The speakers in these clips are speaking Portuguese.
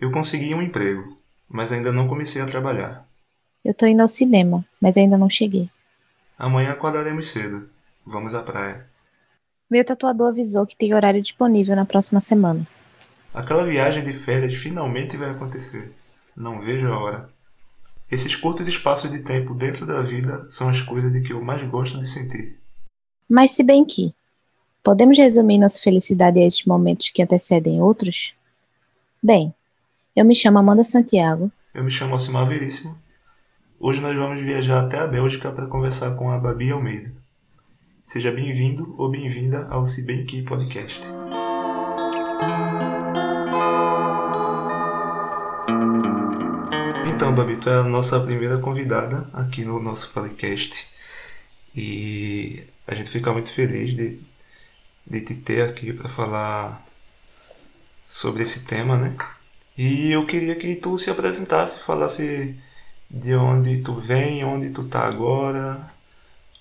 Eu consegui um emprego, mas ainda não comecei a trabalhar. Eu tô indo ao cinema, mas ainda não cheguei. Amanhã acordaremos cedo. Vamos à praia. Meu tatuador avisou que tem horário disponível na próxima semana. Aquela viagem de férias finalmente vai acontecer. Não vejo a hora. Esses curtos espaços de tempo dentro da vida são as coisas de que eu mais gosto de sentir. Mas se bem que, podemos resumir nossa felicidade a estes momentos que antecedem outros? Bem, eu me chamo Amanda Santiago. Eu me chamo Alcimar Veríssimo. Hoje nós vamos viajar até a Bélgica para conversar com a Babi Almeida. Seja bem-vindo ou bem-vinda ao Se Bem Que Podcast. Então, Babi, tu é a nossa primeira convidada aqui no nosso podcast e a gente fica muito feliz de, de te ter aqui para falar sobre esse tema, né? E eu queria que tu se apresentasse, falasse de onde tu vem, onde tu tá agora,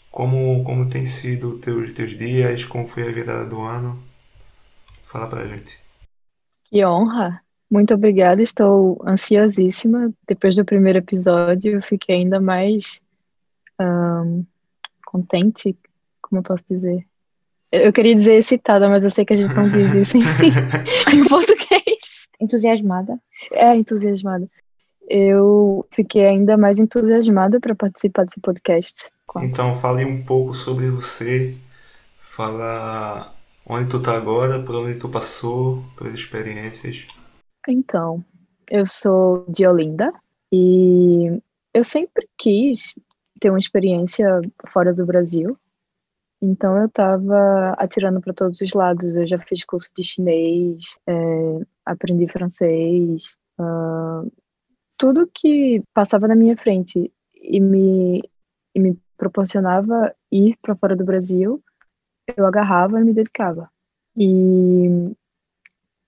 como, como tem sido teus, teus dias, como foi a virada do ano. Fala pra gente. Que honra! Muito obrigada, estou ansiosíssima. Depois do primeiro episódio, eu fiquei ainda mais um, contente, como eu posso dizer? Eu queria dizer excitada, mas eu sei que a gente não diz isso em, em português. Entusiasmada? É, entusiasmada. Eu fiquei ainda mais entusiasmada para participar desse podcast. Então, fale um pouco sobre você. Fala onde tu tá agora, por onde tu passou, tuas experiências. Então, eu sou de Olinda e eu sempre quis ter uma experiência fora do Brasil. Então eu estava atirando para todos os lados. Eu já fiz curso de chinês, é, aprendi francês, uh, tudo que passava na minha frente e me, e me proporcionava ir para fora do Brasil, eu agarrava e me dedicava. E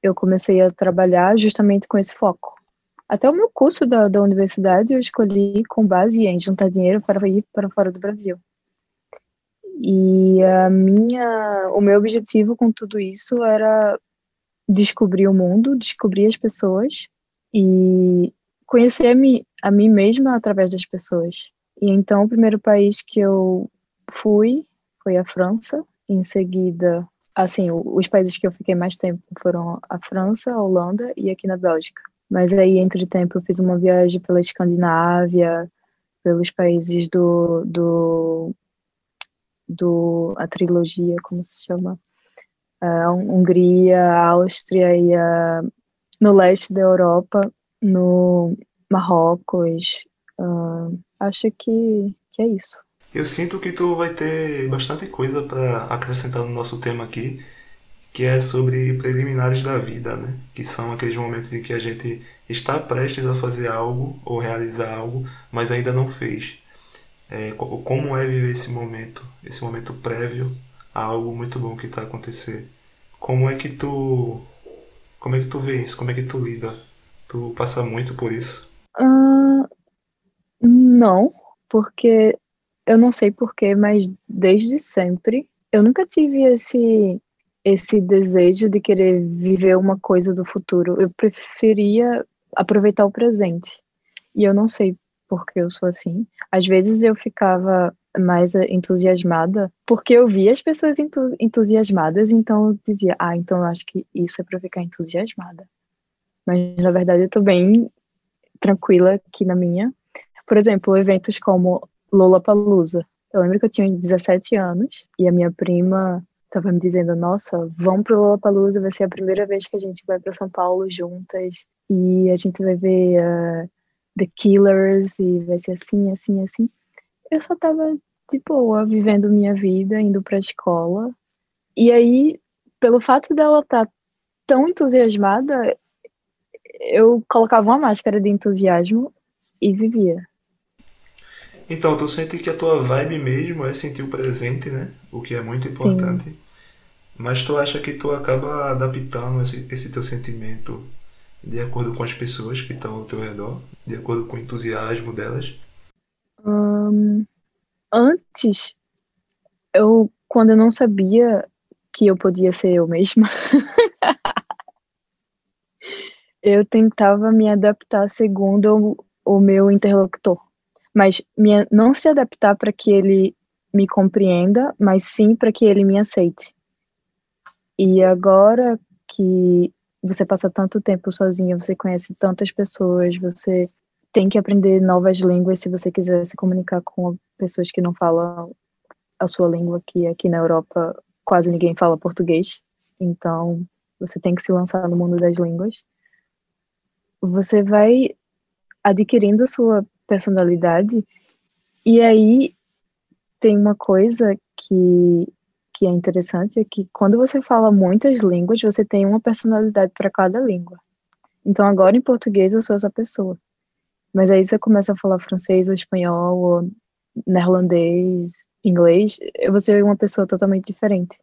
eu comecei a trabalhar justamente com esse foco. Até o meu curso da, da universidade eu escolhi com base em juntar dinheiro para ir para fora do Brasil. E a minha, o meu objetivo com tudo isso era descobrir o mundo, descobrir as pessoas e conhecer a mim, a mim mesma através das pessoas. E então o primeiro país que eu fui foi a França, em seguida, assim, os países que eu fiquei mais tempo foram a França, a Holanda e aqui na Bélgica. Mas aí, entre tempo, eu fiz uma viagem pela Escandinávia, pelos países do, do, do a trilogia, como se chama? A Hungria, a Áustria e a, no leste da Europa, no Marrocos. Uh, acho que, que é isso. Eu sinto que tu vai ter bastante coisa para acrescentar no nosso tema aqui, que é sobre preliminares da vida, né? Que são aqueles momentos em que a gente está prestes a fazer algo ou realizar algo, mas ainda não fez. É, como é viver esse momento, esse momento prévio a algo muito bom que está a acontecer? Como é que tu, como é que tu vê isso? Como é que tu lida? Tu passa muito por isso? Uh, não, porque eu não sei porquê, mas desde sempre eu nunca tive esse esse desejo de querer viver uma coisa do futuro. Eu preferia aproveitar o presente. E eu não sei porque eu sou assim. Às vezes eu ficava mais entusiasmada porque eu via as pessoas entusiasmadas, então eu dizia, ah, então eu acho que isso é para ficar entusiasmada. Mas na verdade eu tô bem tranquila aqui na minha. Por exemplo, eventos como Lollapalooza. Eu lembro que eu tinha 17 anos e a minha prima estava me dizendo: Nossa, vamos pro Lollapalooza, vai ser a primeira vez que a gente vai para São Paulo juntas e a gente vai ver uh, The Killers e vai ser assim, assim, assim. Eu só tava de boa, vivendo minha vida, indo pra escola. E aí, pelo fato dela estar tá tão entusiasmada, eu colocava uma máscara de entusiasmo e vivia. Então, tu sente que a tua vibe mesmo é sentir o presente, né? O que é muito importante. Sim. Mas tu acha que tu acaba adaptando esse, esse teu sentimento de acordo com as pessoas que estão ao teu redor? De acordo com o entusiasmo delas? Um, antes, eu, quando eu não sabia que eu podia ser eu mesma, Eu tentava me adaptar segundo o, o meu interlocutor, mas minha, não se adaptar para que ele me compreenda, mas sim para que ele me aceite. E agora que você passa tanto tempo sozinha, você conhece tantas pessoas, você tem que aprender novas línguas se você quiser se comunicar com pessoas que não falam a sua língua, que aqui na Europa quase ninguém fala português. Então, você tem que se lançar no mundo das línguas. Você vai adquirindo a sua personalidade e aí tem uma coisa que que é interessante é que quando você fala muitas línguas, você tem uma personalidade para cada língua. Então agora em português eu sou essa pessoa. Mas aí você começa a falar francês ou espanhol ou neerlandês, inglês, vou ser uma pessoa totalmente diferente.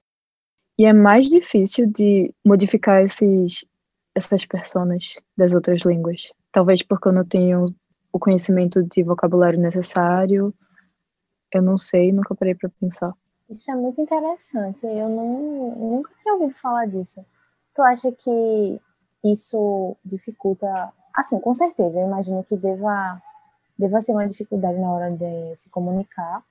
E é mais difícil de modificar esses essas personas das outras línguas. Talvez porque eu não tenho o conhecimento de vocabulário necessário. Eu não sei, nunca parei para pensar. Isso é muito interessante. Eu não, nunca tinha ouvido falar disso. Tu acha que isso dificulta? Assim, com certeza. Eu imagino que deva, deva ser uma dificuldade na hora de se comunicar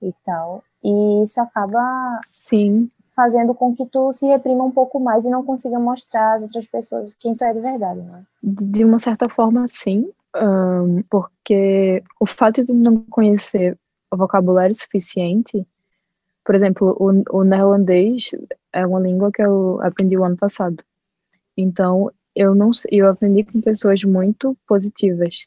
e tal. E isso acaba Sim. fazendo com que tu se reprima um pouco mais e não consiga mostrar às outras pessoas quem tu é de verdade, não é? De uma certa forma, sim. Um, porque o fato de não conhecer o vocabulário suficiente por exemplo, o, o neerlandês é uma língua que eu aprendi o ano passado. Então, eu não eu aprendi com pessoas muito positivas.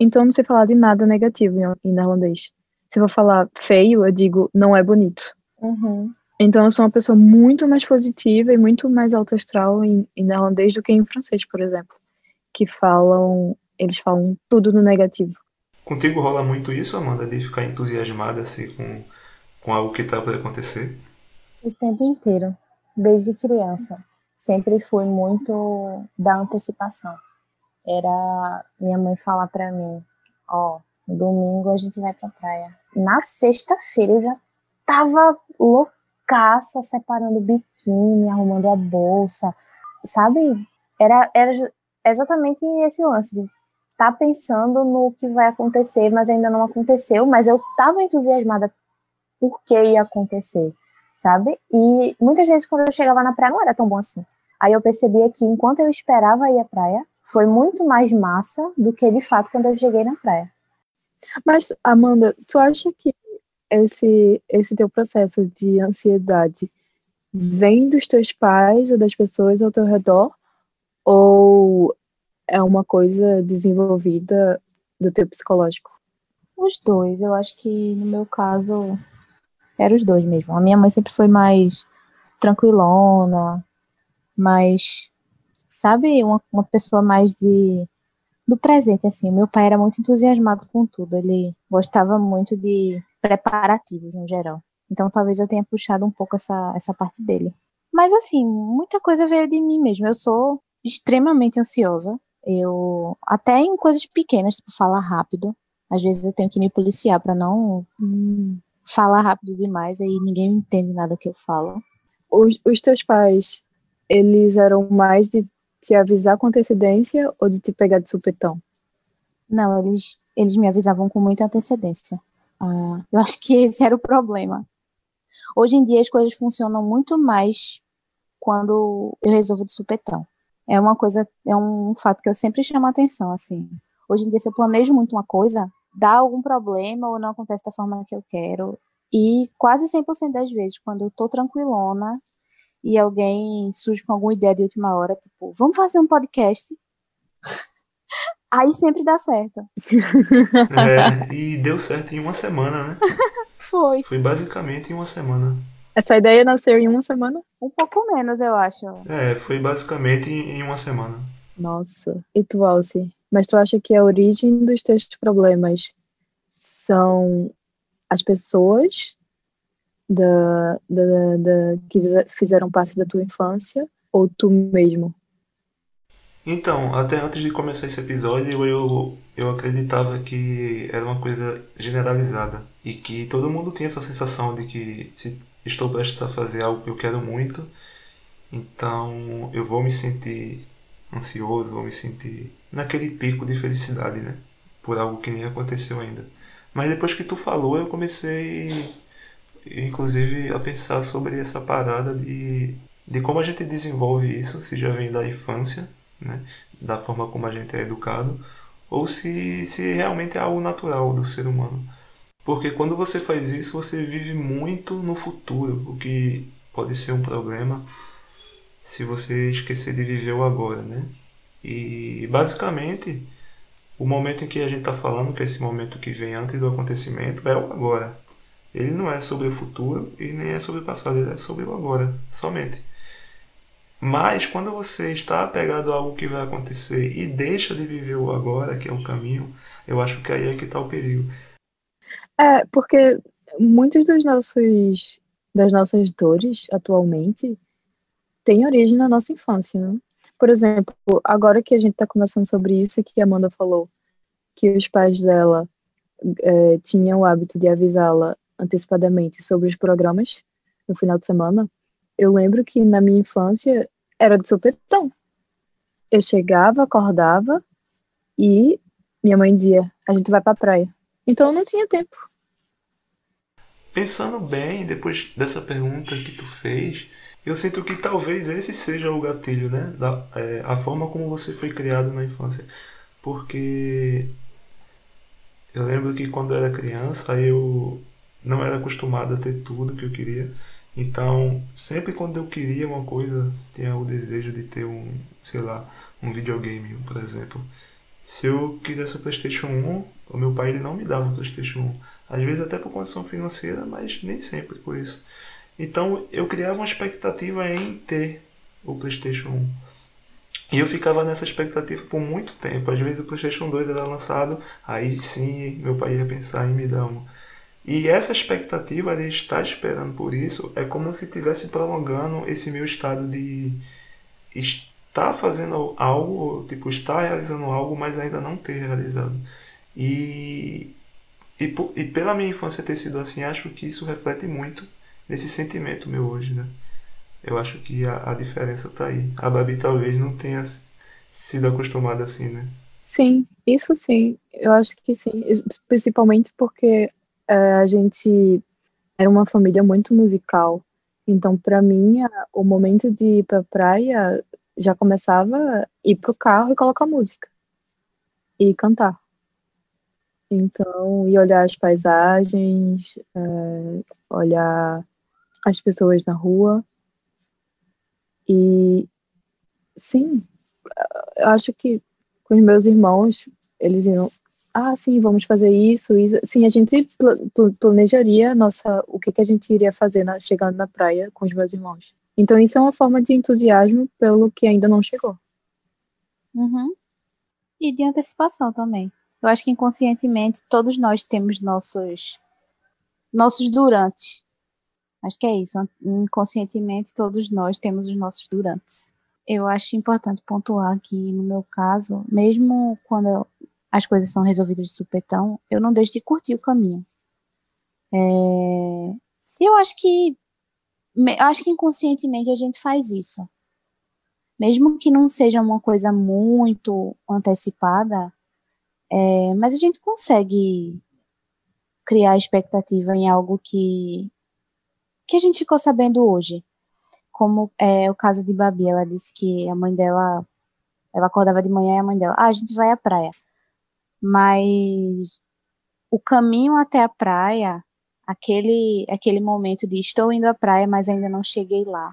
Então, não sei falar de nada negativo em, em neerlandês. Se eu vou falar feio, eu digo não é bonito. Uhum. Então, eu sou uma pessoa muito mais positiva e muito mais alto astral em, em neerlandês do que em francês, por exemplo. Que falam, eles falam tudo no negativo. Contigo rola muito isso, Amanda, de ficar entusiasmada assim com com algo que está para acontecer? O tempo inteiro, desde criança. Sempre fui muito da antecipação. Era minha mãe falar para mim, ó, oh, domingo a gente vai pra praia. Na sexta-feira eu já tava loucaça, separando o biquíni, arrumando a bolsa, sabe? Era, era exatamente esse lance de tá pensando no que vai acontecer, mas ainda não aconteceu, mas eu tava entusiasmada por que ia acontecer, sabe? E muitas vezes quando eu chegava na praia não era tão bom assim. Aí eu percebia que enquanto eu esperava ir à praia, foi muito mais massa do que de fato quando eu cheguei na praia. Mas, Amanda, tu acha que esse, esse teu processo de ansiedade vem dos teus pais ou das pessoas ao teu redor? Ou é uma coisa desenvolvida do teu psicológico? Os dois. Eu acho que no meu caso era os dois mesmo. A minha mãe sempre foi mais tranquilona, mais, sabe, uma, uma pessoa mais de do presente, assim. Meu pai era muito entusiasmado com tudo. Ele gostava muito de preparativos, no geral. Então, talvez eu tenha puxado um pouco essa, essa parte dele. Mas, assim, muita coisa veio de mim mesmo. Eu sou extremamente ansiosa. Eu, até em coisas pequenas, tipo falar rápido, às vezes eu tenho que me policiar para não hum, falar rápido demais, aí ninguém entende nada que eu falo. Os, os teus pais, eles eram mais de te avisar com antecedência ou de te pegar de supetão? Não, eles, eles me avisavam com muita antecedência. Ah, eu acho que esse era o problema. Hoje em dia as coisas funcionam muito mais quando eu resolvo de supetão. É uma coisa, é um fato que eu sempre chamo a atenção, assim. Hoje em dia, se eu planejo muito uma coisa, dá algum problema ou não acontece da forma que eu quero. E quase 100% das vezes, quando eu tô tranquilona e alguém surge com alguma ideia de última hora, tipo, vamos fazer um podcast? Aí sempre dá certo. É, e deu certo em uma semana, né? Foi. Foi basicamente em uma semana. Essa ideia nasceu em uma semana? Um pouco menos, eu acho. É, foi basicamente em uma semana. Nossa. E tu, Alci? Mas tu acha que a origem dos teus problemas são as pessoas da, da, da, que fizeram parte da tua infância ou tu mesmo? Então, até antes de começar esse episódio, eu, eu acreditava que era uma coisa generalizada e que todo mundo tinha essa sensação de que se estou prestes a fazer algo que eu quero muito, então eu vou me sentir ansioso ou me sentir naquele pico de felicidade, né? Por algo que nem aconteceu ainda. Mas depois que tu falou, eu comecei, inclusive, a pensar sobre essa parada de, de como a gente desenvolve isso, se já vem da infância, né? Da forma como a gente é educado, ou se, se realmente é algo natural do ser humano. Porque quando você faz isso, você vive muito no futuro, o que pode ser um problema se você esquecer de viver o agora, né? E basicamente, o momento em que a gente está falando, que é esse momento que vem antes do acontecimento, é o agora. Ele não é sobre o futuro e nem é sobre o passado, ele é sobre o agora, somente. Mas quando você está apegado a algo que vai acontecer e deixa de viver o agora, que é um caminho, eu acho que aí é que está o perigo. É, porque muitos dos nossos das nossas dores atualmente têm origem na nossa infância, né? Por exemplo, agora que a gente está conversando sobre isso, que a Amanda falou que os pais dela é, tinham o hábito de avisá-la antecipadamente sobre os programas no final de semana, eu lembro que na minha infância era de supetão. Eu chegava, acordava e minha mãe dizia: a gente vai para a praia. Então eu não tinha tempo. Pensando bem, depois dessa pergunta que tu fez, eu sinto que talvez esse seja o gatilho, né? Da, é, a forma como você foi criado na infância. Porque eu lembro que quando eu era criança eu não era acostumado a ter tudo que eu queria. Então, sempre quando eu queria uma coisa, tinha o desejo de ter um, sei lá, um videogame, por exemplo. Se eu quisesse o PlayStation 1, o meu pai ele não me dava o PlayStation 1. Às vezes até por condição financeira, mas nem sempre por isso. Então eu criava uma expectativa em ter o PlayStation 1. E eu ficava nessa expectativa por muito tempo. Às vezes o PlayStation 2 era lançado, aí sim meu pai ia pensar em me dar um. E essa expectativa de estar esperando por isso é como se estivesse prolongando esse meu estado de estar fazendo algo, tipo, estar realizando algo, mas ainda não ter realizado. E, e, e pela minha infância ter sido assim, acho que isso reflete muito nesse sentimento meu hoje, né? Eu acho que a, a diferença tá aí. A Babi talvez não tenha sido acostumada assim, né? Sim, isso sim. Eu acho que sim. Principalmente porque é, a gente era uma família muito musical. Então, para mim, o momento de ir pra praia já começava ir pro carro e colocar música. E cantar. Então, e olhar as paisagens, é, olhar as pessoas na rua. E sim, eu acho que com os meus irmãos, eles iam, ah, sim, vamos fazer isso, isso. Sim, a gente planejaria nossa, o que, que a gente iria fazer na, chegando na praia com os meus irmãos. Então, isso é uma forma de entusiasmo pelo que ainda não chegou. Uhum. E de antecipação também. Eu acho que inconscientemente todos nós temos nossos nossos durantes. Acho que é isso. Inconscientemente, todos nós temos os nossos durantes. Eu acho importante pontuar que, no meu caso, mesmo quando as coisas são resolvidas de supetão, eu não deixo de curtir o caminho. É... Eu acho que eu acho que inconscientemente a gente faz isso. Mesmo que não seja uma coisa muito antecipada, é... mas a gente consegue criar expectativa em algo que que a gente ficou sabendo hoje. Como é o caso de Babi, ela disse que a mãe dela, ela acordava de manhã e a mãe dela, ah, a gente vai à praia. Mas o caminho até a praia, aquele, aquele momento de estou indo à praia, mas ainda não cheguei lá.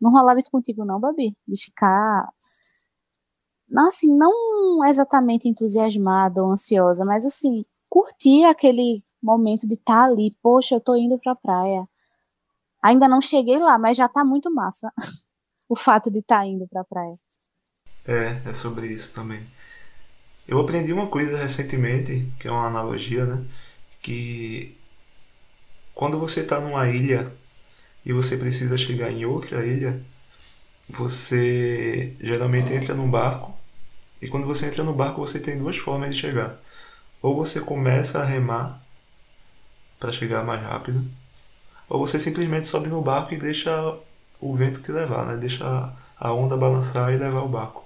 Não rolava isso contigo não, Babi? De ficar assim, não exatamente entusiasmada ou ansiosa, mas assim, curtir aquele momento de estar tá ali, poxa, eu tô indo pra praia. Ainda não cheguei lá, mas já tá muito massa o fato de estar tá indo pra praia. É, é sobre isso também. Eu aprendi uma coisa recentemente, que é uma analogia, né? Que quando você está numa ilha e você precisa chegar em outra ilha, você geralmente entra num barco e quando você entra no barco você tem duas formas de chegar. Ou você começa a remar para chegar mais rápido, ou você simplesmente sobe no barco e deixa o vento te levar, né? Deixa a onda balançar e levar o barco.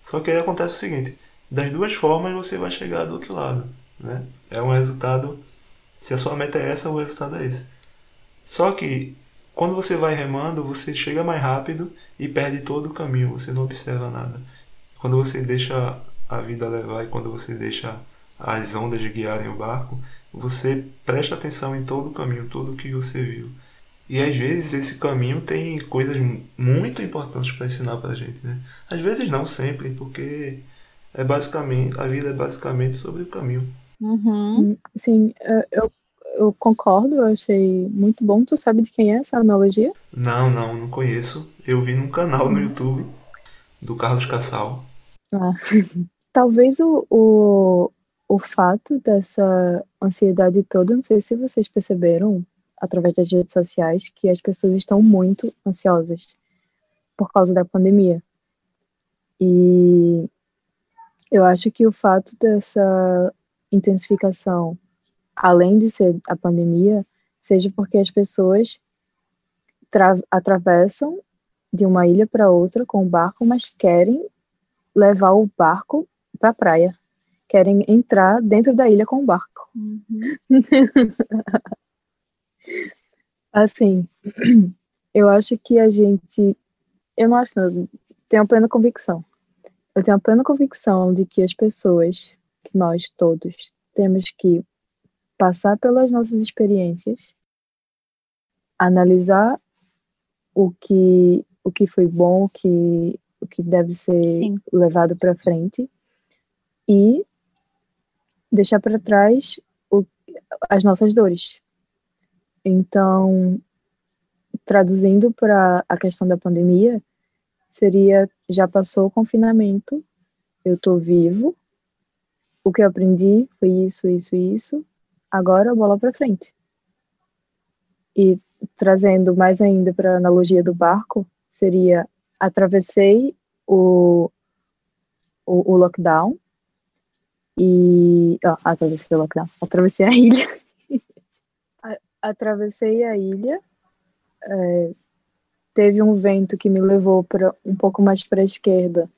Só que aí acontece o seguinte: das duas formas você vai chegar do outro lado, né? É um resultado. Se a sua meta é essa, o resultado é esse. Só que quando você vai remando, você chega mais rápido e perde todo o caminho, você não observa nada. Quando você deixa a vida levar e quando você deixa as ondas guiarem o barco, você presta atenção em todo o caminho, tudo que você viu. E às vezes esse caminho tem coisas muito importantes para ensinar para a gente, né? Às vezes não sempre, porque é basicamente a vida é basicamente sobre o caminho. Uhum. Sim, eu, eu concordo, eu achei muito bom. Tu sabe de quem é essa analogia? Não, não, não conheço. Eu vi num canal no YouTube do Carlos Cassal. Ah. Talvez o, o, o fato dessa ansiedade toda, não sei se vocês perceberam através das redes sociais, que as pessoas estão muito ansiosas por causa da pandemia. E eu acho que o fato dessa intensificação, além de ser a pandemia, seja porque as pessoas atravessam de uma ilha para outra com o barco, mas querem levar o barco para a praia. Querem entrar dentro da ilha com o barco. Uhum. assim, eu acho que a gente. Eu não acho, não, tenho plena convicção. Eu tenho a plena convicção de que as pessoas, que nós todos, temos que passar pelas nossas experiências, analisar o que, o que foi bom, o que, o que deve ser Sim. levado para frente e deixar para trás o, as nossas dores. Então, traduzindo para a questão da pandemia, seria já passou o confinamento, eu estou vivo, o que eu aprendi foi isso, isso isso, agora bola para frente. E trazendo mais ainda para a analogia do barco, seria atravessei o, o, o lockdown e. Ó, atravessei o lockdown. Atravessei a ilha. atravessei a ilha. É, teve um vento que me levou para um pouco mais para a esquerda.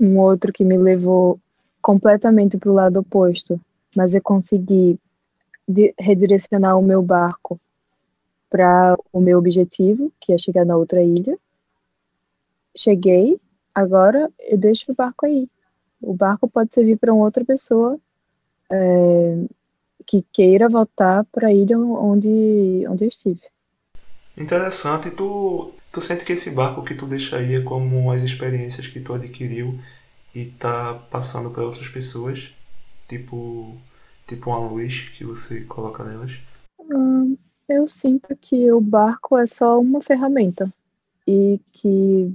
Um outro que me levou completamente para o lado oposto. Mas eu consegui redirecionar o meu barco para o meu objetivo, que é chegar na outra ilha. Cheguei, agora eu deixo o barco aí. O barco pode servir para outra pessoa é, que queira voltar para a ilha onde, onde eu estive. Interessante. Tu, tu sente que esse barco que tu deixa aí é como as experiências que tu adquiriu e tá passando para outras pessoas? Tipo, tipo uma luz que você coloca nelas? Hum, eu sinto que o barco é só uma ferramenta e que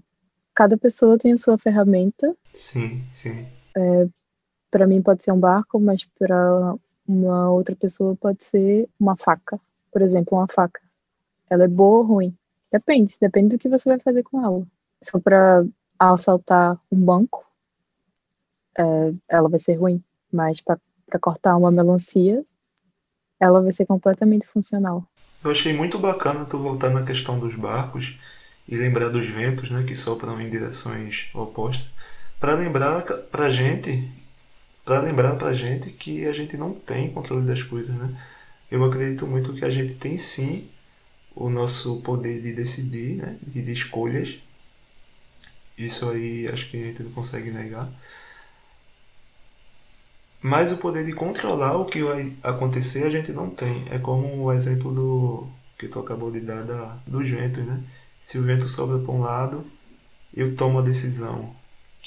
cada pessoa tem a sua ferramenta. Sim, sim. É, para mim pode ser um barco, mas para uma outra pessoa pode ser uma faca. Por exemplo, uma faca. Ela é boa ou ruim? Depende, depende do que você vai fazer com ela. Se for para assaltar um banco, é, ela vai ser ruim. Mas para cortar uma melancia, ela vai ser completamente funcional. Eu achei muito bacana tu voltar na questão dos barcos e lembrar dos ventos, né, que sopram em direções opostas, para lembrar pra gente, para lembrar pra gente que a gente não tem controle das coisas, né? Eu acredito muito que a gente tem sim o nosso poder de decidir, né, e de escolhas. Isso aí acho que a gente não consegue negar. Mas o poder de controlar o que vai acontecer a gente não tem. É como o exemplo do que tu acabou de dar da, dos ventos, né? Se o vento sobra para um lado, eu tomo a decisão,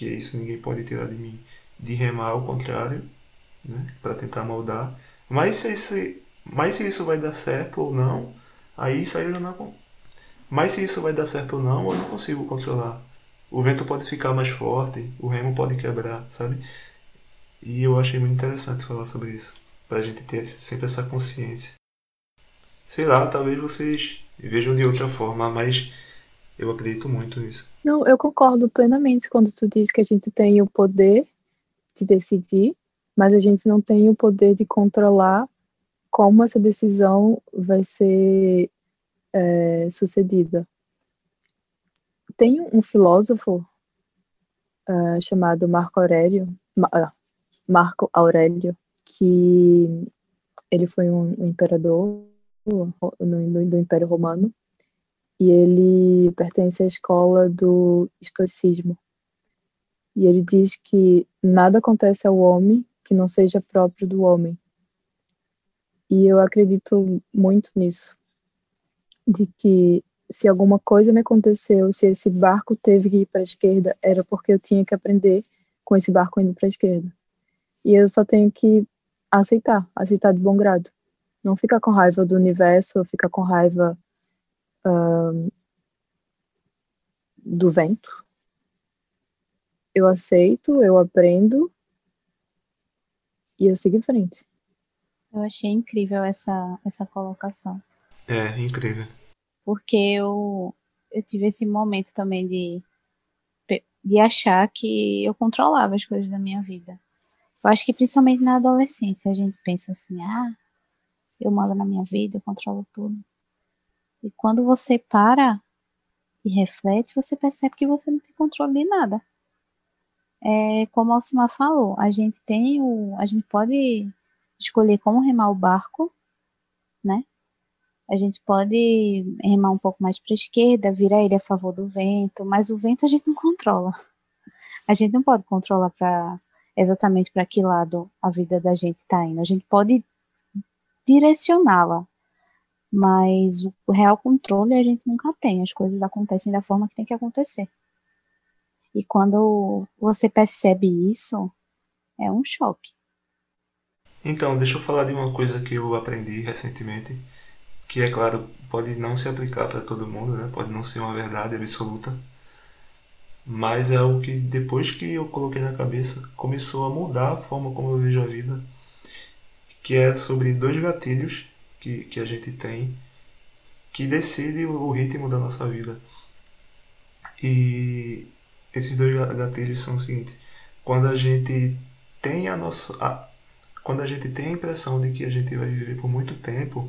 que isso ninguém pode tirar de mim, de remar ao contrário, né? Para tentar moldar. Mas se, esse, mas se isso vai dar certo ou não, aí aí eu não. Mas se isso vai dar certo ou não, eu não consigo controlar. O vento pode ficar mais forte, o remo pode quebrar, sabe? E eu achei muito interessante falar sobre isso, para a gente ter sempre essa consciência. Sei lá, talvez vocês vejam de outra forma, mas eu acredito muito nisso. Não, eu concordo plenamente quando tu diz que a gente tem o poder de decidir, mas a gente não tem o poder de controlar como essa decisão vai ser é, sucedida. Tem um filósofo uh, chamado Marco Aurélio, ah, Marco Aurélio, que ele foi um, imperador no, do Império Romano e ele pertence à escola do estoicismo. E ele diz que nada acontece ao homem que não seja próprio do homem. E eu acredito muito nisso, de que se alguma coisa me aconteceu, se esse barco teve que ir para a esquerda, era porque eu tinha que aprender com esse barco indo para a esquerda. E eu só tenho que aceitar, aceitar de bom grado. Não ficar com raiva do universo, ficar com raiva uh, do vento. Eu aceito, eu aprendo e eu sigo em frente. Eu achei incrível essa, essa colocação. É, incrível. Porque eu, eu tive esse momento também de, de achar que eu controlava as coisas da minha vida. Eu acho que principalmente na adolescência a gente pensa assim, ah, eu mando na minha vida, eu controlo tudo. E quando você para e reflete, você percebe que você não tem controle de nada. É, como a Alcimar falou, a gente tem o. A gente pode escolher como remar o barco, né? A gente pode remar um pouco mais para a esquerda, virar ele a favor do vento, mas o vento a gente não controla. A gente não pode controlar para exatamente para que lado a vida da gente está indo. A gente pode direcioná-la, mas o real controle a gente nunca tem. As coisas acontecem da forma que tem que acontecer. E quando você percebe isso, é um choque. Então, deixa eu falar de uma coisa que eu aprendi recentemente, que é claro, pode não se aplicar para todo mundo, né? Pode não ser uma verdade absoluta, mas é algo que depois que eu coloquei na cabeça, começou a mudar a forma como eu vejo a vida que é sobre dois gatilhos que, que a gente tem que decidem o ritmo da nossa vida. E esses dois gatilhos são o seguinte: quando a gente tem a nossa. A, quando a gente tem a impressão de que a gente vai viver por muito tempo,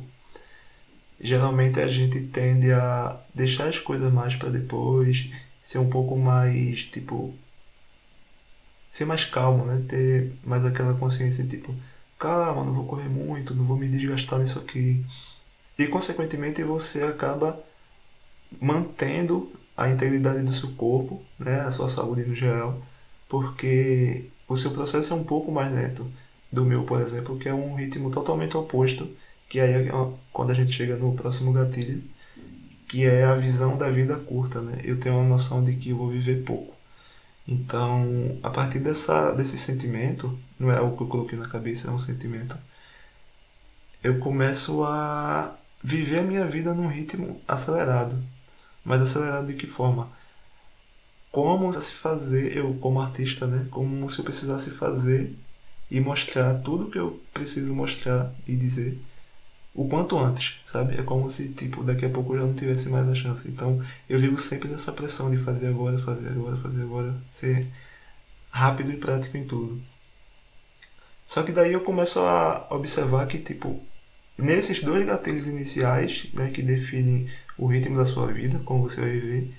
geralmente a gente tende a deixar as coisas mais para depois, ser um pouco mais, tipo, ser mais calmo, né? Ter mais aquela consciência, tipo, calma, não vou correr muito, não vou me desgastar nisso aqui. E consequentemente você acaba mantendo a integridade do seu corpo, né, a sua saúde no geral, porque o seu processo é um pouco mais lento do meu, por exemplo, que é um ritmo totalmente oposto, que aí é quando a gente chega no próximo gatilho, que é a visão da vida curta, né? Eu tenho uma noção de que eu vou viver pouco. Então, a partir dessa, desse sentimento, não é algo que eu coloquei na cabeça, é um sentimento, eu começo a viver a minha vida num ritmo acelerado. Mas acelerado de que forma? Como se fazer, eu como artista, né? Como se eu precisasse fazer e mostrar tudo que eu preciso mostrar e dizer o quanto antes, sabe? É como se, tipo, daqui a pouco eu já não tivesse mais a chance. Então, eu vivo sempre nessa pressão de fazer agora, fazer agora, fazer agora, ser rápido e prático em tudo. Só que daí eu começo a observar que, tipo, nesses dois gatilhos iniciais, né, que definem o ritmo da sua vida, como você vai viver,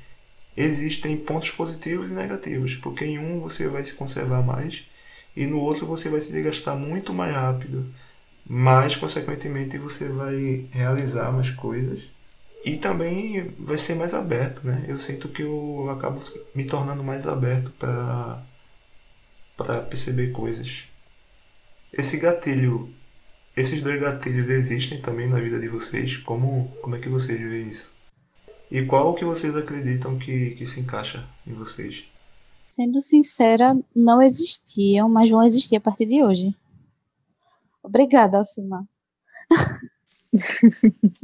existem pontos positivos e negativos, porque em um você vai se conservar mais e no outro você vai se desgastar muito mais rápido mas consequentemente você vai realizar mais coisas e também vai ser mais aberto, né? Eu sinto que eu acabo me tornando mais aberto para para perceber coisas. Esse gatilho, esses dois gatilhos existem também na vida de vocês? Como como é que vocês veem isso? E qual que vocês acreditam que, que se encaixa em vocês? Sendo sincera, não existiam, mas vão existir a partir de hoje. Obrigada, Alcimar.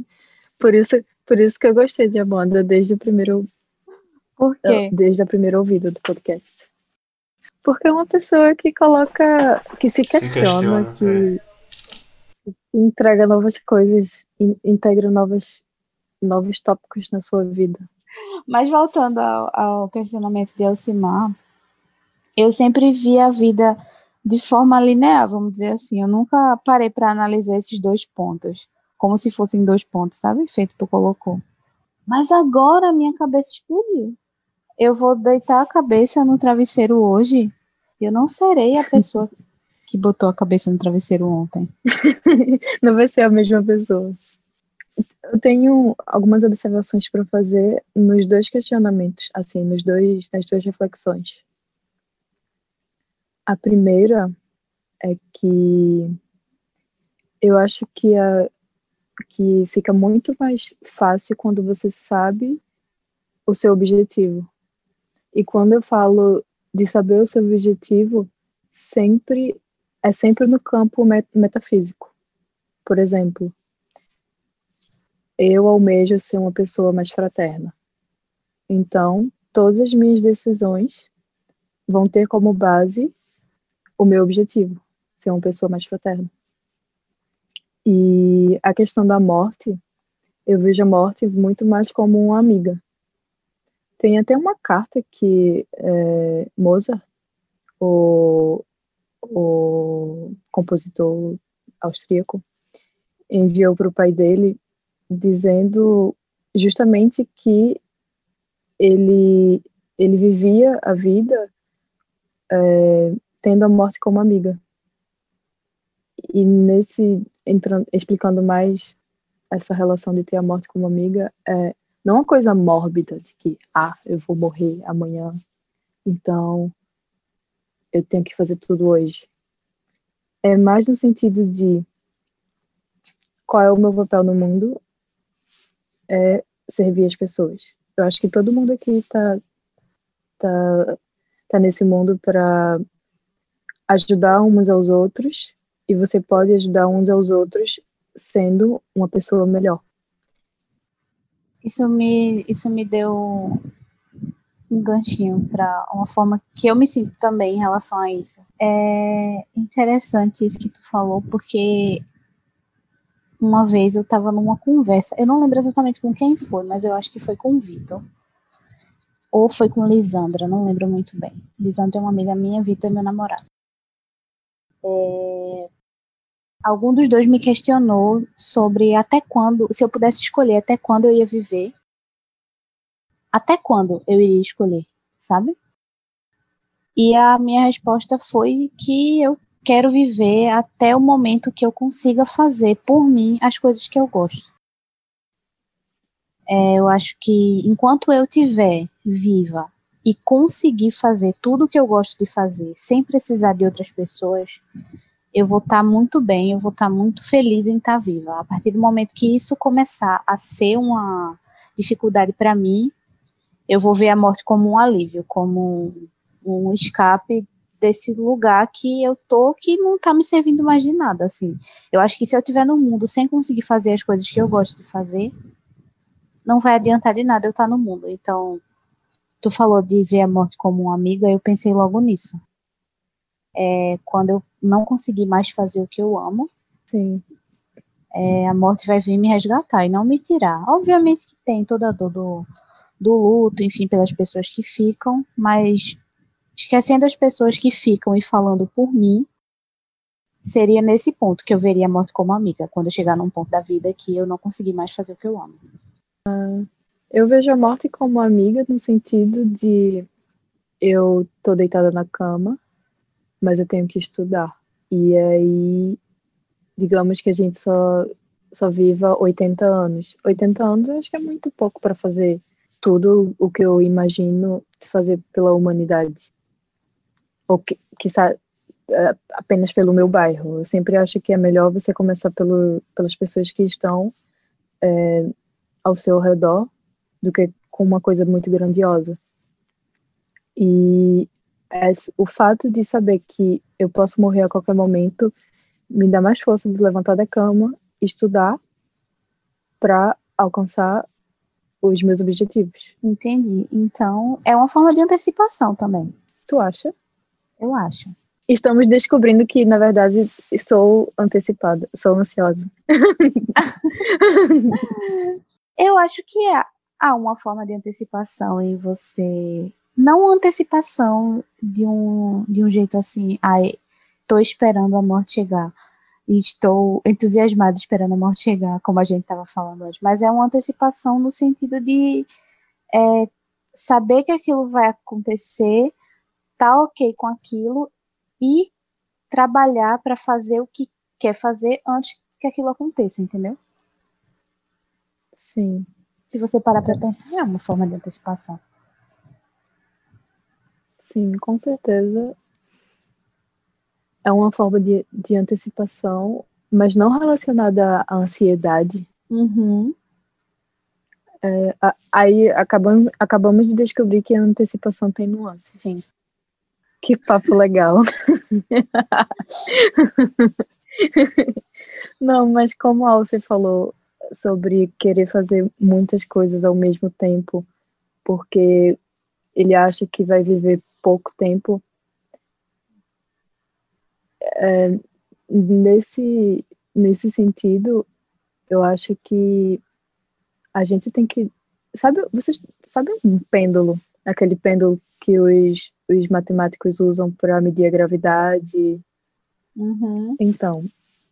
por isso, por isso que eu gostei de Amanda desde o primeiro Por quê? Desde a primeira ouvida do podcast. Porque é uma pessoa que coloca, que se questiona, se questiona que, é. entrega novas coisas, integra novas, novos tópicos na sua vida. Mas voltando ao, ao questionamento de Alcimar, eu sempre vi a vida de forma linear, vamos dizer assim. Eu nunca parei para analisar esses dois pontos, como se fossem dois pontos, sabe? Feito tu colocou. Mas agora minha cabeça explodiu. eu vou deitar a cabeça no travesseiro hoje, eu não serei a pessoa que botou a cabeça no travesseiro ontem. não vai ser a mesma pessoa. Eu tenho algumas observações para fazer nos dois questionamentos, assim, nos dois, nas duas reflexões. A primeira é que eu acho que, a, que fica muito mais fácil quando você sabe o seu objetivo. E quando eu falo de saber o seu objetivo, sempre é sempre no campo metafísico. Por exemplo, eu almejo ser uma pessoa mais fraterna. Então, todas as minhas decisões vão ter como base o meu objetivo, ser uma pessoa mais fraterna. E a questão da morte, eu vejo a morte muito mais como uma amiga. Tem até uma carta que é, Mozart, o, o compositor austríaco, enviou para o pai dele dizendo justamente que ele, ele vivia a vida é, tendo a morte como amiga. E nesse, entrando, explicando mais essa relação de ter a morte como amiga, é não uma coisa mórbida de que, ah, eu vou morrer amanhã, então eu tenho que fazer tudo hoje. É mais no sentido de qual é o meu papel no mundo é servir as pessoas. Eu acho que todo mundo aqui está tá, tá nesse mundo para ajudar uns aos outros e você pode ajudar uns aos outros sendo uma pessoa melhor. Isso me, isso me deu um ganchinho para uma forma que eu me sinto também em relação a isso. É interessante isso que tu falou, porque uma vez eu estava numa conversa, eu não lembro exatamente com quem foi, mas eu acho que foi com o Vitor. Ou foi com Lisandra, não lembro muito bem. Lisandra é uma amiga minha, Vitor é meu namorado. É... Algum dos dois me questionou sobre até quando, se eu pudesse escolher até quando eu ia viver. Até quando eu iria escolher, sabe? E a minha resposta foi que eu quero viver até o momento que eu consiga fazer por mim as coisas que eu gosto. É, eu acho que enquanto eu tiver viva e conseguir fazer tudo o que eu gosto de fazer sem precisar de outras pessoas, eu vou estar tá muito bem, eu vou estar tá muito feliz em estar tá viva. A partir do momento que isso começar a ser uma dificuldade para mim, eu vou ver a morte como um alívio, como um escape desse lugar que eu tô que não tá me servindo mais de nada, assim. Eu acho que se eu estiver no mundo sem conseguir fazer as coisas que eu gosto de fazer, não vai adiantar de nada eu estar tá no mundo. Então, tu falou de ver a morte como uma amiga, eu pensei logo nisso. É, quando eu não conseguir mais fazer o que eu amo, Sim. É, a morte vai vir me resgatar e não me tirar. Obviamente que tem toda a dor do, do luto, enfim, pelas pessoas que ficam, mas esquecendo as pessoas que ficam e falando por mim, seria nesse ponto que eu veria a morte como amiga, quando eu chegar num ponto da vida que eu não conseguir mais fazer o que eu amo. Ah, eu vejo a morte como amiga no sentido de eu tô deitada na cama, mas eu tenho que estudar. E aí, digamos que a gente só só viva 80 anos. 80 anos eu acho que é muito pouco para fazer tudo o que eu imagino fazer pela humanidade ou que, que é, apenas pelo meu bairro. Eu sempre acho que é melhor você começar pelo, pelas pessoas que estão é, ao seu redor do que com uma coisa muito grandiosa. E o fato de saber que eu posso morrer a qualquer momento me dá mais força de levantar da cama, estudar para alcançar os meus objetivos. Entendi. Então, é uma forma de antecipação também. Tu acha? Eu acho. Estamos descobrindo que, na verdade, sou antecipada, sou ansiosa. Eu acho que há uma forma de antecipação em você. Não antecipação de um, de um jeito assim, ai, estou esperando a morte chegar. E estou entusiasmada esperando a morte chegar, como a gente estava falando hoje. Mas é uma antecipação no sentido de é, saber que aquilo vai acontecer, tá ok com aquilo e trabalhar para fazer o que quer fazer antes que aquilo aconteça, entendeu? Sim. Se você parar para pensar, é uma forma de antecipação. Sim, com certeza. É uma forma de, de antecipação, mas não relacionada à ansiedade. Uhum. É, aí acabamos, acabamos de descobrir que a antecipação tem nuances. Sim. Que papo legal. Não, mas como a Alce falou sobre querer fazer muitas coisas ao mesmo tempo, porque ele acha que vai viver pouco tempo, é, nesse, nesse sentido, eu acho que a gente tem que. Sabe, vocês sabem um pêndulo? Aquele pêndulo que os, os matemáticos usam para medir a gravidade. Uhum. Então,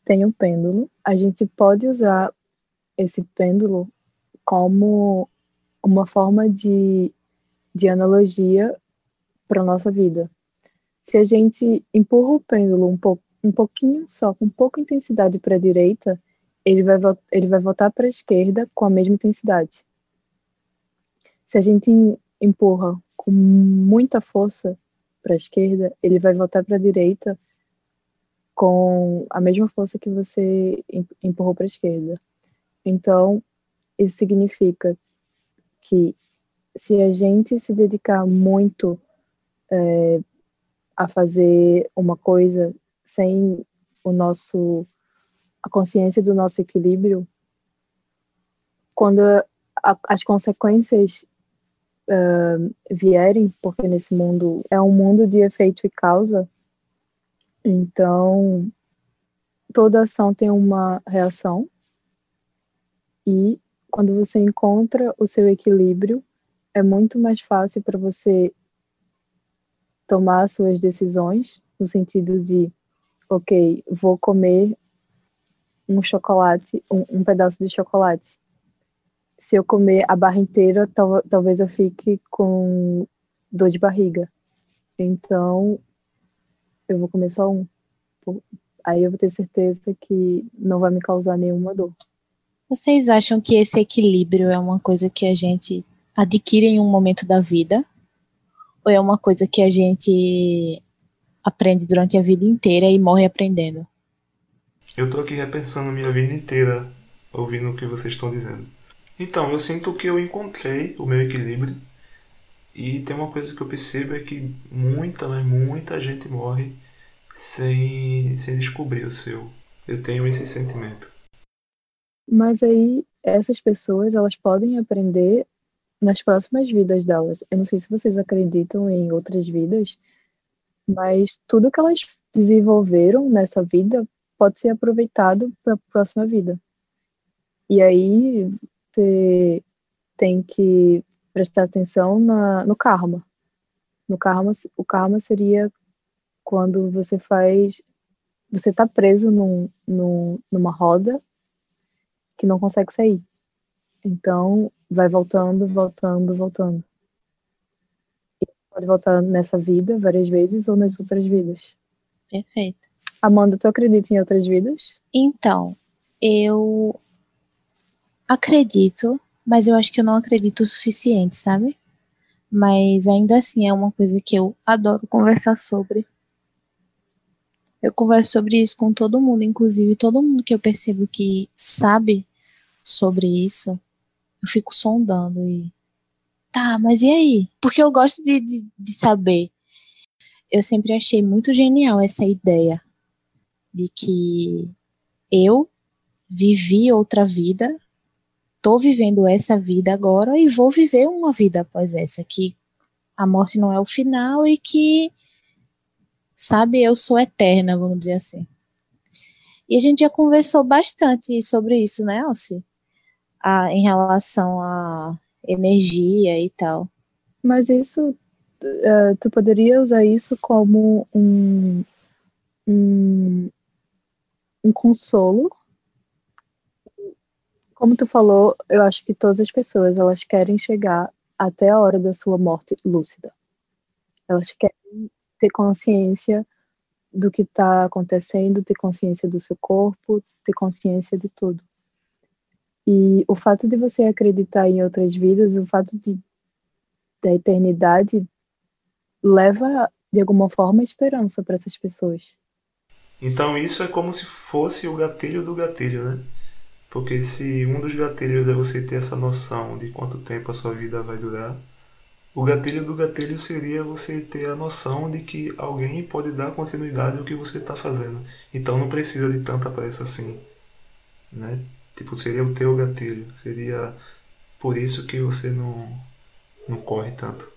tem um pêndulo. A gente pode usar esse pêndulo como uma forma de, de analogia para nossa vida. Se a gente empurra o pêndulo um, um pouquinho só, com pouca intensidade para a direita, ele vai, ele vai voltar para a esquerda com a mesma intensidade. Se a gente empurra com muita força para a esquerda, ele vai voltar para a direita com a mesma força que você empurrou para a esquerda. Então, isso significa que se a gente se dedicar muito é, a fazer uma coisa sem o nosso a consciência do nosso equilíbrio, quando a, as consequências uh, vierem, porque nesse mundo é um mundo de efeito e causa, então toda ação tem uma reação e quando você encontra o seu equilíbrio, é muito mais fácil para você tomar suas decisões no sentido de, ok, vou comer um chocolate, um, um pedaço de chocolate. Se eu comer a barra inteira, tal, talvez eu fique com dor de barriga. Então, eu vou comer só um. Aí eu vou ter certeza que não vai me causar nenhuma dor. Vocês acham que esse equilíbrio é uma coisa que a gente adquire em um momento da vida? Ou é uma coisa que a gente aprende durante a vida inteira e morre aprendendo? Eu tô aqui repensando minha vida inteira, ouvindo o que vocês estão dizendo. Então, eu sinto que eu encontrei o meu equilíbrio. E tem uma coisa que eu percebo é que muita, mas muita gente morre sem, sem descobrir o seu. Eu tenho esse sentimento. Mas aí, essas pessoas, elas podem aprender nas próximas vidas delas. Eu não sei se vocês acreditam em outras vidas, mas tudo que elas desenvolveram nessa vida pode ser aproveitado para a próxima vida. E aí você tem que prestar atenção na, no karma. No karma, o karma seria quando você faz, você está preso num, num, numa roda que não consegue sair. Então vai voltando, voltando, voltando. E pode voltar nessa vida várias vezes ou nas outras vidas. Perfeito. Amanda, tu acredita em outras vidas? Então, eu acredito, mas eu acho que eu não acredito o suficiente, sabe? Mas ainda assim é uma coisa que eu adoro conversar sobre. Eu converso sobre isso com todo mundo, inclusive todo mundo que eu percebo que sabe sobre isso, eu fico sondando e. Tá, mas e aí? Porque eu gosto de, de, de saber. Eu sempre achei muito genial essa ideia de que eu vivi outra vida, tô vivendo essa vida agora e vou viver uma vida após essa, que a morte não é o final e que, sabe, eu sou eterna, vamos dizer assim. E a gente já conversou bastante sobre isso, né, Alci? Ah, em relação à energia e tal. Mas isso, uh, tu poderia usar isso como um, um um consolo. Como tu falou, eu acho que todas as pessoas elas querem chegar até a hora da sua morte lúcida. Elas querem ter consciência do que está acontecendo, ter consciência do seu corpo, ter consciência de tudo. E o fato de você acreditar em outras vidas, o fato de da eternidade leva de alguma forma esperança para essas pessoas. Então isso é como se fosse o gatilho do gatilho, né? Porque se um dos gatilhos é você ter essa noção de quanto tempo a sua vida vai durar, o gatilho do gatilho seria você ter a noção de que alguém pode dar continuidade ao que você está fazendo. Então não precisa de tanta pressa assim, né? Tipo, seria o teu gatilho. Seria por isso que você não, não corre tanto.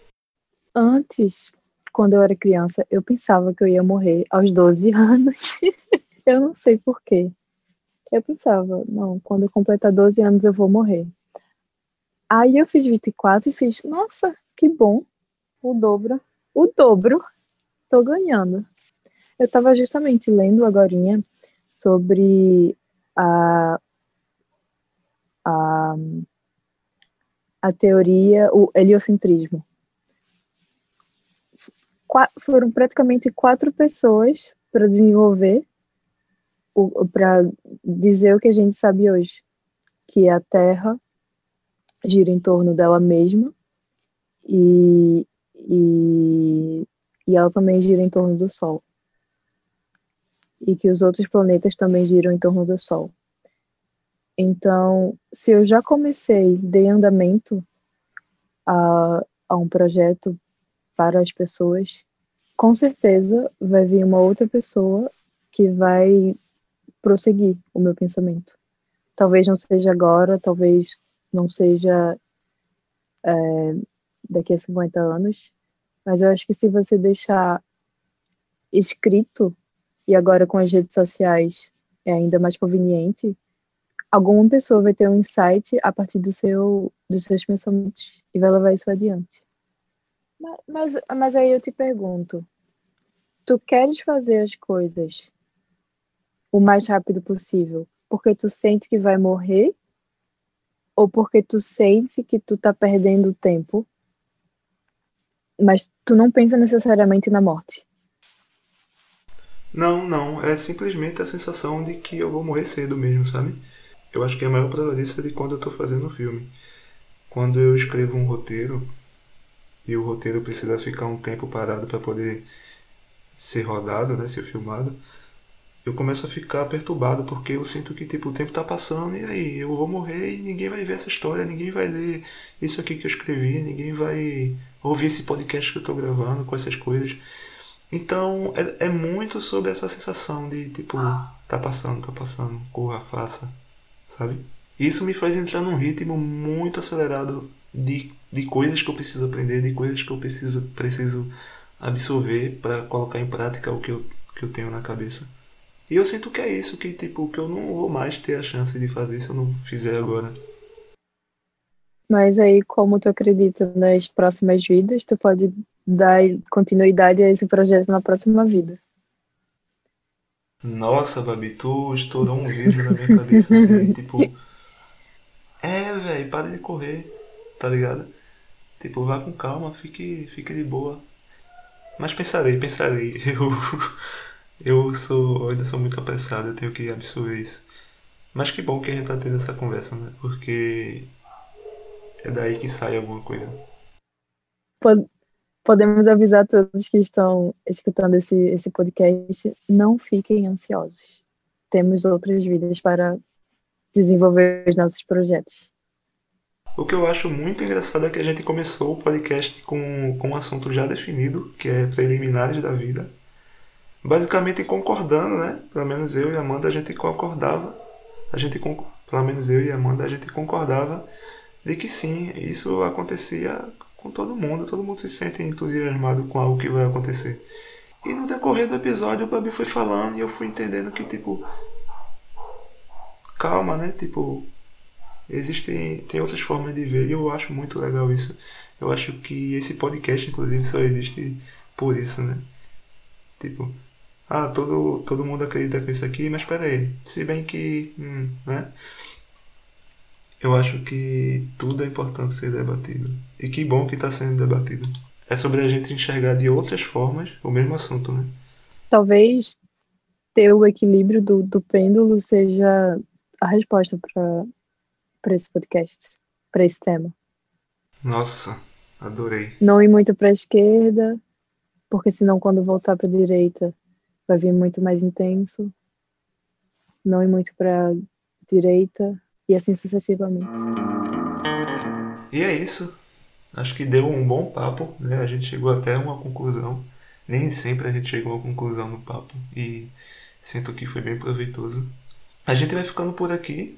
Antes, quando eu era criança, eu pensava que eu ia morrer aos 12 anos. eu não sei porquê. Eu pensava, não, quando eu completar 12 anos eu vou morrer. Aí eu fiz 24 e fiz, nossa, que bom. O dobro. O dobro. Tô ganhando. Eu estava justamente lendo agora sobre a, a, a teoria, o heliocentrismo. Qua, foram praticamente quatro pessoas para desenvolver, para dizer o que a gente sabe hoje, que a Terra gira em torno dela mesma e, e, e ela também gira em torno do Sol. E que os outros planetas também giram em torno do Sol. Então, se eu já comecei, dei andamento a, a um projeto para as pessoas, com certeza vai vir uma outra pessoa que vai prosseguir o meu pensamento. Talvez não seja agora, talvez não seja é, daqui a 50 anos, mas eu acho que se você deixar escrito, e agora com as redes sociais é ainda mais conveniente, alguma pessoa vai ter um insight a partir do seu, dos seus pensamentos e vai levar isso adiante. Mas, mas, mas aí eu te pergunto, tu queres fazer as coisas o mais rápido possível porque tu sente que vai morrer ou porque tu sente que tu tá perdendo tempo mas tu não pensa necessariamente na morte. Não, não. É simplesmente a sensação de que eu vou morrer cedo mesmo, sabe? Eu acho que a maior prova disso é de quando eu tô fazendo o filme. Quando eu escrevo um roteiro e o roteiro precisa ficar um tempo parado para poder ser rodado, né, ser filmado, eu começo a ficar perturbado porque eu sinto que tipo o tempo tá passando e aí eu vou morrer e ninguém vai ver essa história, ninguém vai ler isso aqui que eu escrevi, ninguém vai ouvir esse podcast que eu tô gravando com essas coisas. Então é, é muito sobre essa sensação de tipo, tá passando, tá passando, corra, faça, sabe? Isso me faz entrar num ritmo muito acelerado de, de coisas que eu preciso aprender, de coisas que eu preciso, preciso absorver para colocar em prática o que eu, que eu tenho na cabeça. E eu sinto que é isso, que tipo, que eu não vou mais ter a chance de fazer se eu não fizer agora. Mas aí, como tu acredita nas próximas vidas, tu pode dar continuidade a esse projeto na próxima vida. Nossa, Babi, tu estourou um vidro na minha cabeça, assim, tipo. É, velho, para de correr, tá ligado? Tipo, vá com calma, fique, fique de boa. Mas pensarei, pensarei. Eu, eu sou, eu ainda sou muito apressado, eu tenho que absorver isso. Mas que bom que a gente tá tendo essa conversa, né? Porque é daí que sai alguma coisa. Podemos avisar todos que estão escutando esse, esse podcast, não fiquem ansiosos. Temos outras vidas para desenvolver os nossos projetos. O que eu acho muito engraçado é que a gente começou o podcast com, com um assunto já definido, que é preliminares da vida. Basicamente concordando, né? Pelo menos eu e Amanda a gente concordava. A gente, pelo menos eu e Amanda a gente concordava de que sim, isso acontecia com todo mundo, todo mundo se sente entusiasmado com algo que vai acontecer. E no decorrer do episódio o Babi foi falando e eu fui entendendo que tipo calma, né? Tipo existem tem outras formas de ver e eu acho muito legal isso. Eu acho que esse podcast inclusive só existe por isso, né? Tipo, ah, todo, todo mundo acredita com isso aqui, mas peraí, se bem que, hum, né? Eu acho que tudo é importante ser debatido. E que bom que está sendo debatido. É sobre a gente enxergar de outras formas o mesmo assunto, né? Talvez ter o equilíbrio do, do pêndulo seja a resposta para esse podcast, para esse tema. Nossa, adorei. Não ir muito para a esquerda, porque senão quando voltar para a direita vai vir muito mais intenso. Não ir muito para direita e assim sucessivamente. E é isso. Acho que deu um bom papo, né? A gente chegou até uma conclusão. Nem sempre a gente chegou a uma conclusão no papo e sinto que foi bem proveitoso. A gente vai ficando por aqui.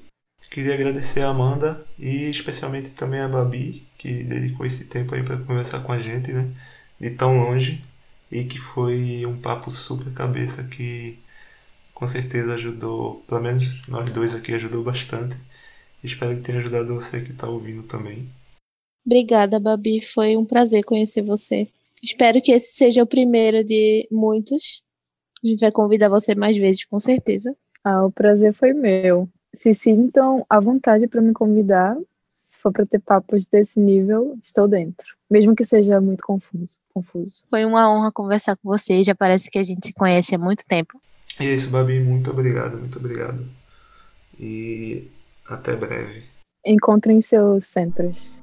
Queria agradecer a Amanda e especialmente também a Babi, que dedicou esse tempo aí para conversar com a gente, né? De tão longe e que foi um papo super cabeça que com certeza ajudou, pelo menos nós dois aqui ajudou bastante. Espero que tenha ajudado você que está ouvindo também. Obrigada, Babi. Foi um prazer conhecer você. Espero que esse seja o primeiro de muitos. A gente vai convidar você mais vezes, com certeza. Ah, o prazer foi meu. Se sintam à vontade para me convidar. Se for para ter papos desse nível, estou dentro. Mesmo que seja muito confuso. confuso. Foi uma honra conversar com você. Já parece que a gente se conhece há muito tempo. E é isso, Babi. Muito obrigado, muito obrigado. E até breve. Encontrem seus centros.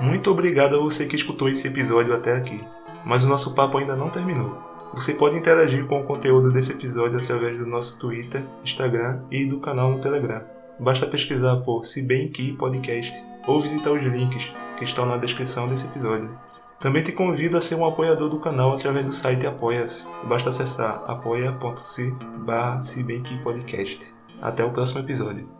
Muito obrigado a você que escutou esse episódio até aqui. Mas o nosso papo ainda não terminou. Você pode interagir com o conteúdo desse episódio através do nosso Twitter, Instagram e do canal no Telegram. Basta pesquisar por Se Bem Que Podcast ou visitar os links que estão na descrição desse episódio. Também te convido a ser um apoiador do canal através do site Apoia-se. Basta acessar apoia.se barra Até o próximo episódio.